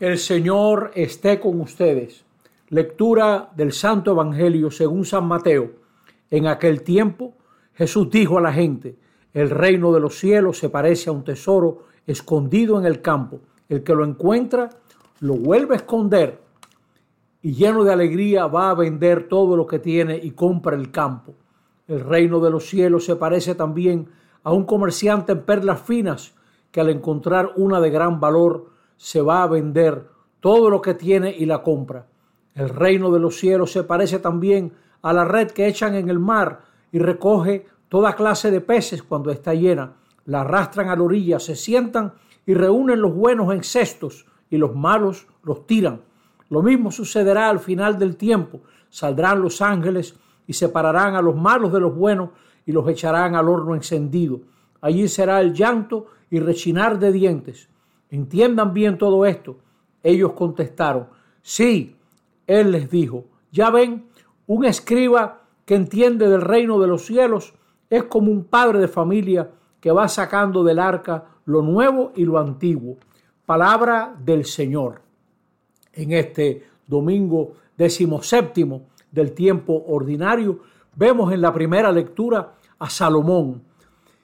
El Señor esté con ustedes. Lectura del Santo Evangelio según San Mateo. En aquel tiempo Jesús dijo a la gente, el reino de los cielos se parece a un tesoro escondido en el campo. El que lo encuentra lo vuelve a esconder y lleno de alegría va a vender todo lo que tiene y compra el campo. El reino de los cielos se parece también a un comerciante en perlas finas que al encontrar una de gran valor se va a vender todo lo que tiene y la compra. El reino de los cielos se parece también a la red que echan en el mar y recoge toda clase de peces cuando está llena. La arrastran a la orilla, se sientan y reúnen los buenos en cestos y los malos los tiran. Lo mismo sucederá al final del tiempo. Saldrán los ángeles y separarán a los malos de los buenos y los echarán al horno encendido. Allí será el llanto y rechinar de dientes. ¿Entiendan bien todo esto? Ellos contestaron, sí. Él les dijo, ya ven, un escriba que entiende del reino de los cielos es como un padre de familia que va sacando del arca lo nuevo y lo antiguo. Palabra del Señor. En este domingo decimoséptimo del tiempo ordinario, vemos en la primera lectura a Salomón,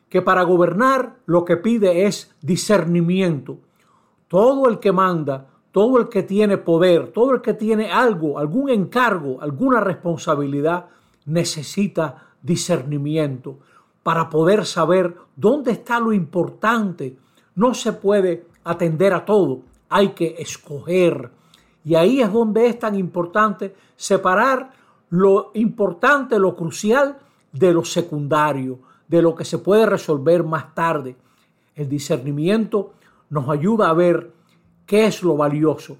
que para gobernar lo que pide es discernimiento. Todo el que manda, todo el que tiene poder, todo el que tiene algo, algún encargo, alguna responsabilidad, necesita discernimiento para poder saber dónde está lo importante. No se puede atender a todo, hay que escoger. Y ahí es donde es tan importante separar lo importante, lo crucial de lo secundario, de lo que se puede resolver más tarde. El discernimiento nos ayuda a ver qué es lo valioso.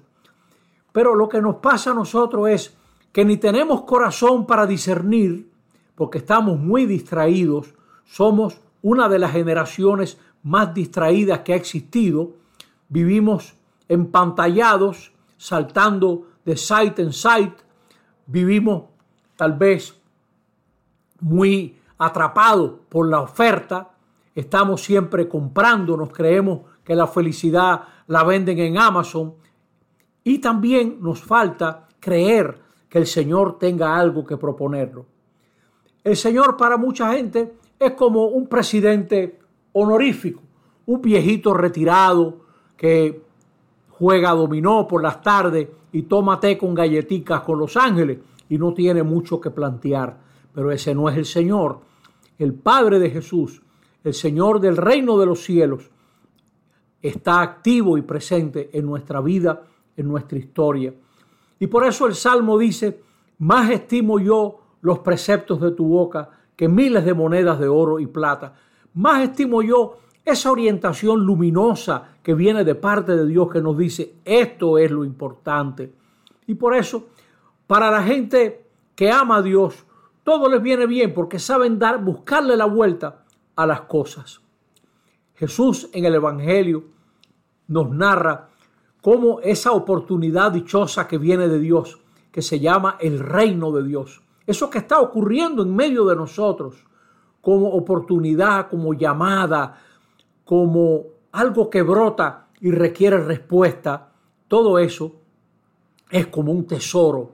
Pero lo que nos pasa a nosotros es que ni tenemos corazón para discernir, porque estamos muy distraídos, somos una de las generaciones más distraídas que ha existido, vivimos empantallados, saltando de site en site, vivimos tal vez muy atrapados por la oferta, estamos siempre comprando, nos creemos que la felicidad la venden en Amazon y también nos falta creer que el Señor tenga algo que proponerlo. El Señor para mucha gente es como un presidente honorífico, un viejito retirado que juega dominó por las tardes y toma té con galletitas con los ángeles y no tiene mucho que plantear. Pero ese no es el Señor. El Padre de Jesús, el Señor del reino de los cielos, está activo y presente en nuestra vida, en nuestra historia. Y por eso el Salmo dice, más estimo yo los preceptos de tu boca que miles de monedas de oro y plata. Más estimo yo esa orientación luminosa que viene de parte de Dios que nos dice, esto es lo importante. Y por eso, para la gente que ama a Dios, todo les viene bien porque saben dar, buscarle la vuelta a las cosas. Jesús en el Evangelio nos narra cómo esa oportunidad dichosa que viene de Dios, que se llama el reino de Dios, eso que está ocurriendo en medio de nosotros, como oportunidad, como llamada, como algo que brota y requiere respuesta, todo eso es como un tesoro,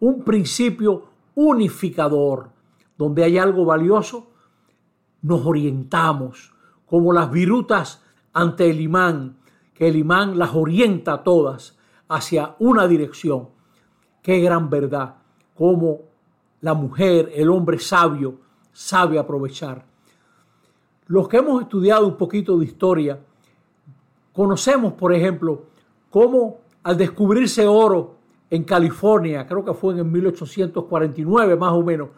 un principio unificador. Donde hay algo valioso, nos orientamos, como las virutas ante el imán, que el imán las orienta todas hacia una dirección. Qué gran verdad, como la mujer, el hombre sabio, sabe aprovechar. Los que hemos estudiado un poquito de historia, conocemos, por ejemplo, cómo al descubrirse oro en California, creo que fue en 1849 más o menos,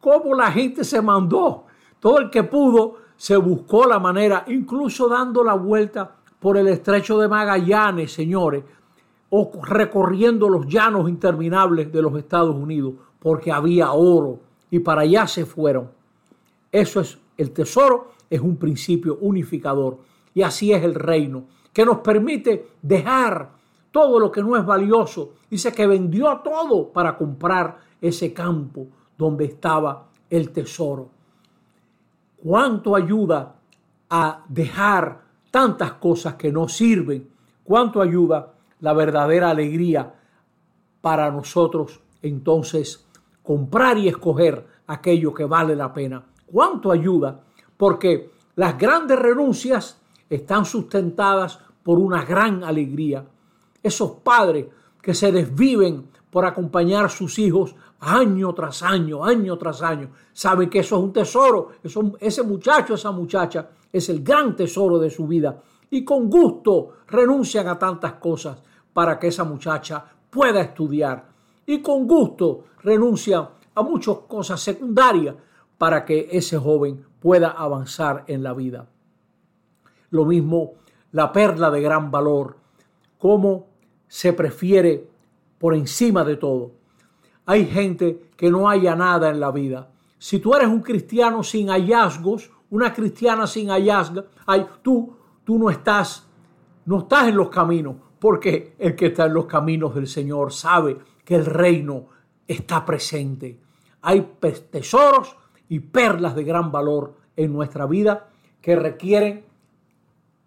cómo la gente se mandó, todo el que pudo se buscó la manera, incluso dando la vuelta por el estrecho de Magallanes, señores, o recorriendo los llanos interminables de los Estados Unidos, porque había oro y para allá se fueron. Eso es el tesoro, es un principio unificador y así es el reino, que nos permite dejar todo lo que no es valioso. Dice que vendió todo para comprar ese campo donde estaba el tesoro. ¿Cuánto ayuda a dejar tantas cosas que no sirven, cuánto ayuda la verdadera alegría para nosotros entonces comprar y escoger aquello que vale la pena. ¿Cuánto ayuda? Porque las grandes renuncias están sustentadas por una gran alegría. Esos padres que se desviven por acompañar a sus hijos año tras año, año tras año, saben que eso es un tesoro. ese muchacho, esa muchacha es el gran tesoro de su vida. Y con gusto renuncian a tantas cosas para que esa muchacha pueda estudiar. Y con gusto renuncian a muchas cosas secundarias para que ese joven pueda avanzar en la vida. Lo mismo la perla de gran valor, cómo se prefiere por encima de todo. Hay gente que no haya nada en la vida. Si tú eres un cristiano sin hallazgos, una cristiana sin hallazgos, tú, tú no estás, no estás en los caminos, porque el que está en los caminos del Señor sabe que el reino está presente. Hay tesoros y perlas de gran valor en nuestra vida que requieren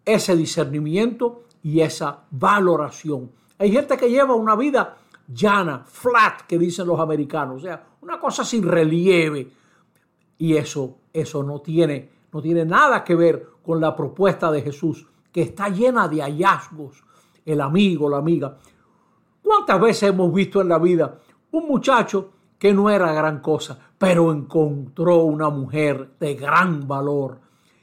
ese discernimiento y esa valoración. Hay gente que lleva una vida llana, flat, que dicen los americanos, o sea, una cosa sin relieve. Y eso, eso no tiene, no tiene nada que ver con la propuesta de Jesús, que está llena de hallazgos. El amigo, la amiga. ¿Cuántas veces hemos visto en la vida un muchacho que no era gran cosa, pero encontró una mujer de gran valor?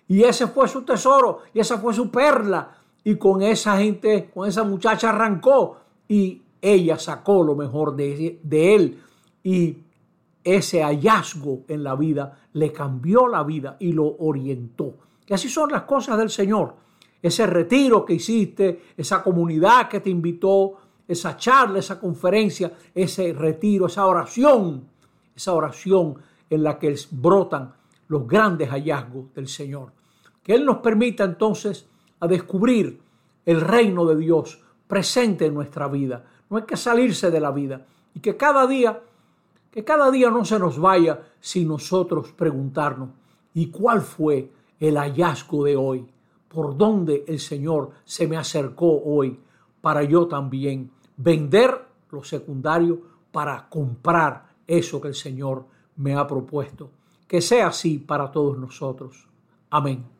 Y ese fue su tesoro, y esa fue su perla. Y con esa gente, con esa muchacha arrancó y ella sacó lo mejor de, él. Y ese hallazgo en la vida le cambió la vida y lo orientó. Y así son las cosas del Señor. Ese retiro que hiciste, esa comunidad que te invitó, esa charla, esa conferencia, ese retiro, esa oración, esa oración en la que brotan los grandes hallazgos del Señor. Que Él nos permita entonces a descubrir el reino de Dios presente en nuestra vida. No hay que salirse de la vida y que cada día, que cada día no se nos vaya sin nosotros preguntarnos, ¿y cuál fue el hallazgo de hoy? ¿Por dónde el Señor se me acercó hoy para yo también vender lo secundario para comprar eso que el Señor me ha propuesto? Que sea así para todos nosotros. Amén.